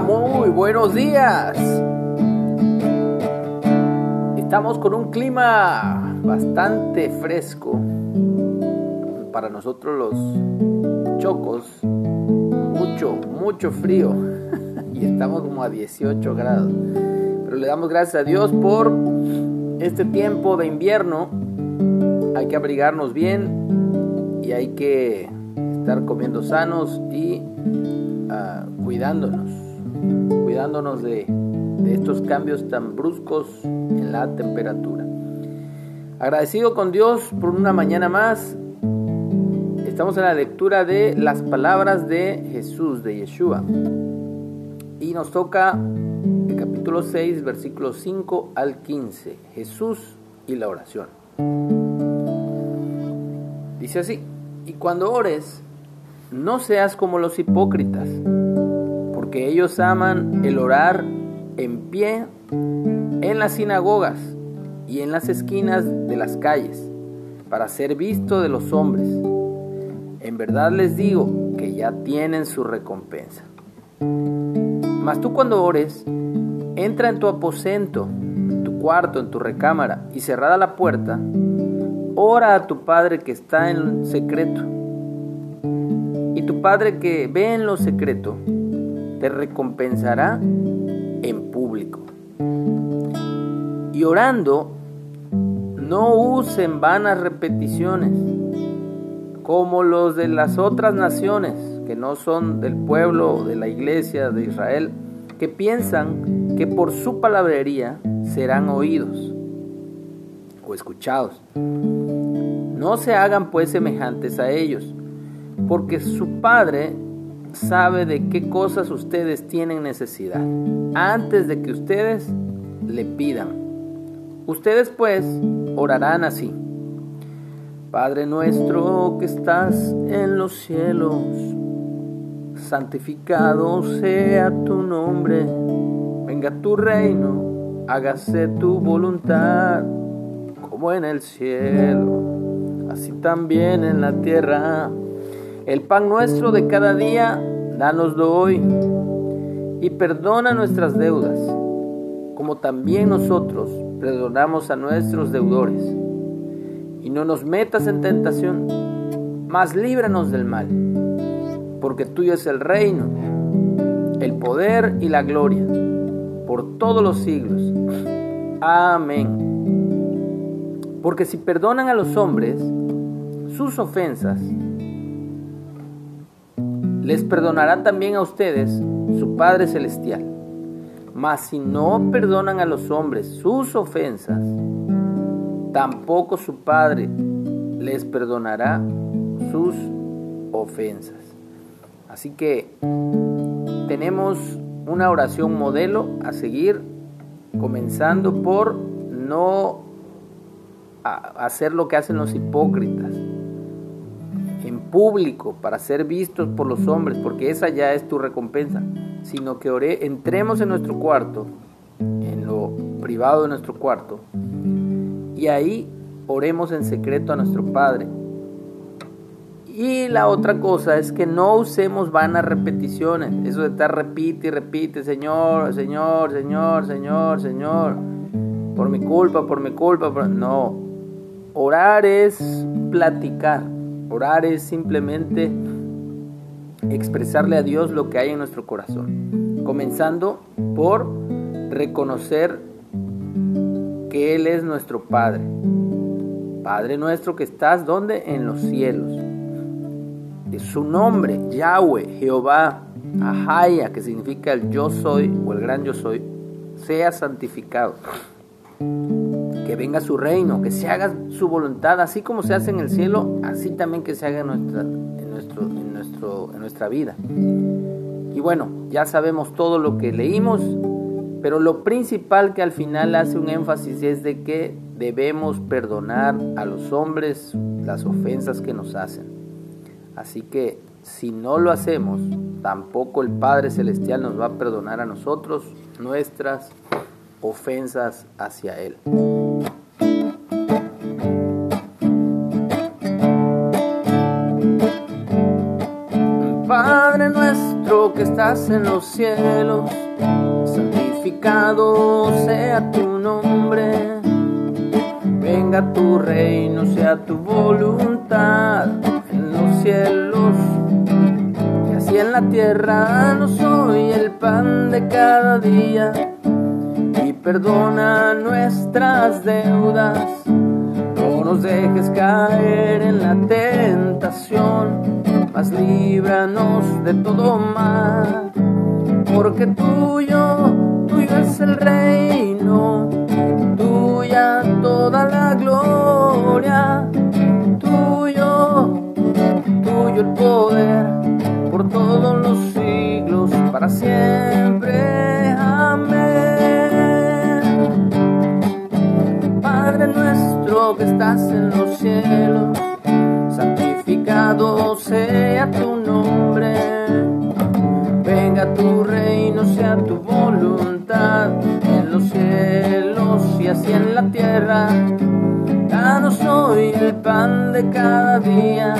Muy buenos días. Estamos con un clima bastante fresco. Para nosotros los chocos, mucho, mucho frío. Y estamos como a 18 grados. Pero le damos gracias a Dios por este tiempo de invierno. Hay que abrigarnos bien y hay que estar comiendo sanos y ah, cuidándonos, cuidándonos de, estos cambios tan bruscos en la temperatura. Agradecido con Dios por una mañana más. Estamos en la lectura de las palabras de Jesús, de Yeshua. Y nos toca el capítulo 6, versículos 5 al 15. Jesús y la oración. Dice así, y cuando ores, no seas como los hipócritas, porque ellos aman el orar en pie en las sinagogas y en las esquinas de las calles, para ser visto de los hombres. En verdad les digo que ya tienen su recompensa. Mas tú cuando ores, entra en tu aposento, en tu cuarto, en tu recámara, y cerrada la puerta, ora a tu Padre que está en secreto y tu Padre que ve en lo secreto, te recompensará en público. Y orando, no usen vanas repeticiones, como los de las otras naciones, que no son del pueblo de la iglesia de Israel, que piensan que por su palabrería serán oídos o escuchados. No se hagan pues semejantes a ellos porque su Padre sabe de qué cosas ustedes tienen necesidad antes de que ustedes le pidan. Ustedes pues orarán así. Padre nuestro que estás en los cielos, santificado sea tu nombre, venga tu reino, hágase tu voluntad, como en el cielo, así también en la tierra. El pan nuestro de cada día, dánoslo hoy. Y perdona nuestras deudas, como también nosotros perdonamos a nuestros deudores. Y no nos metas en tentación, mas líbranos del mal, porque tuyo es el reino, el poder y la gloria, por todos los siglos. Amén. Porque si perdonan a los hombres sus ofensas, les perdonará también a ustedes su Padre Celestial. Mas si no perdonan a los hombres sus ofensas, tampoco su Padre les perdonará sus ofensas. Así que tenemos una oración modelo a seguir, comenzando por no hacer lo que hacen los hipócritas público para ser vistos por los hombres, porque esa ya es tu recompensa, sino que oré, entremos en nuestro cuarto, en lo privado de nuestro cuarto, y ahí oremos en secreto a nuestro Padre. Y la otra cosa es que no usemos vanas repeticiones, eso de estar repite y repite, Señor, Señor, Señor, Señor, Señor, por mi culpa, por mi culpa, no. Orar es platicar Orar es simplemente expresarle a Dios lo que hay en nuestro corazón, comenzando por reconocer que Él es nuestro Padre. Padre nuestro que estás donde? En los cielos. Su nombre, Yahweh, Jehová, Ahaya, que significa el yo soy o el gran yo soy, sea santificado que venga su reino, que se haga su voluntad, así como se hace en el cielo, así también que se haga en nuestra, nuestro, nuestro, nuestra vida. Y bueno, ya sabemos todo lo que leímos, pero lo principal que al final hace un énfasis es de que debemos perdonar a los hombres las ofensas que nos hacen. Así que si no lo hacemos, tampoco el Padre Celestial nos va a perdonar a nosotros nuestras ofensas hacia Él. Que estás en los cielos, santificado sea tu nombre. Venga tu reino, sea tu voluntad en los cielos y así en la tierra. No soy el pan de cada día y perdona nuestras deudas. No nos dejes caer en la tentación, mas líbranos de todo mal, porque tuyo, tuyo es el reino, tuya toda la gloria, tuyo, tuyo el poder, por todos los siglos, para siempre. Amén. Padre nuestro que estás en los cielos, santificado sea tu nombre. Venga tu reino, sea tu voluntad en los cielos y así en la tierra. Danos hoy el pan de cada día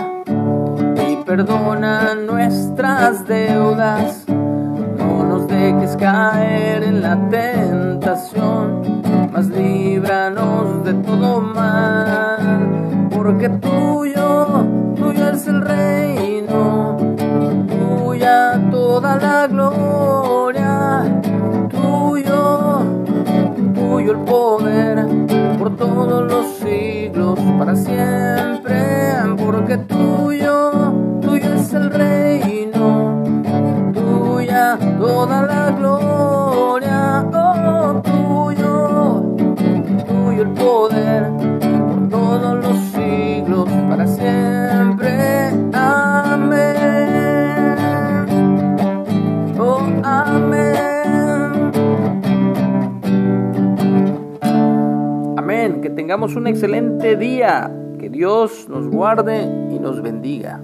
y perdona nuestras deudas. No nos dejes caer en la tentación, tengamos un excelente día, que Dios nos guarde y nos bendiga.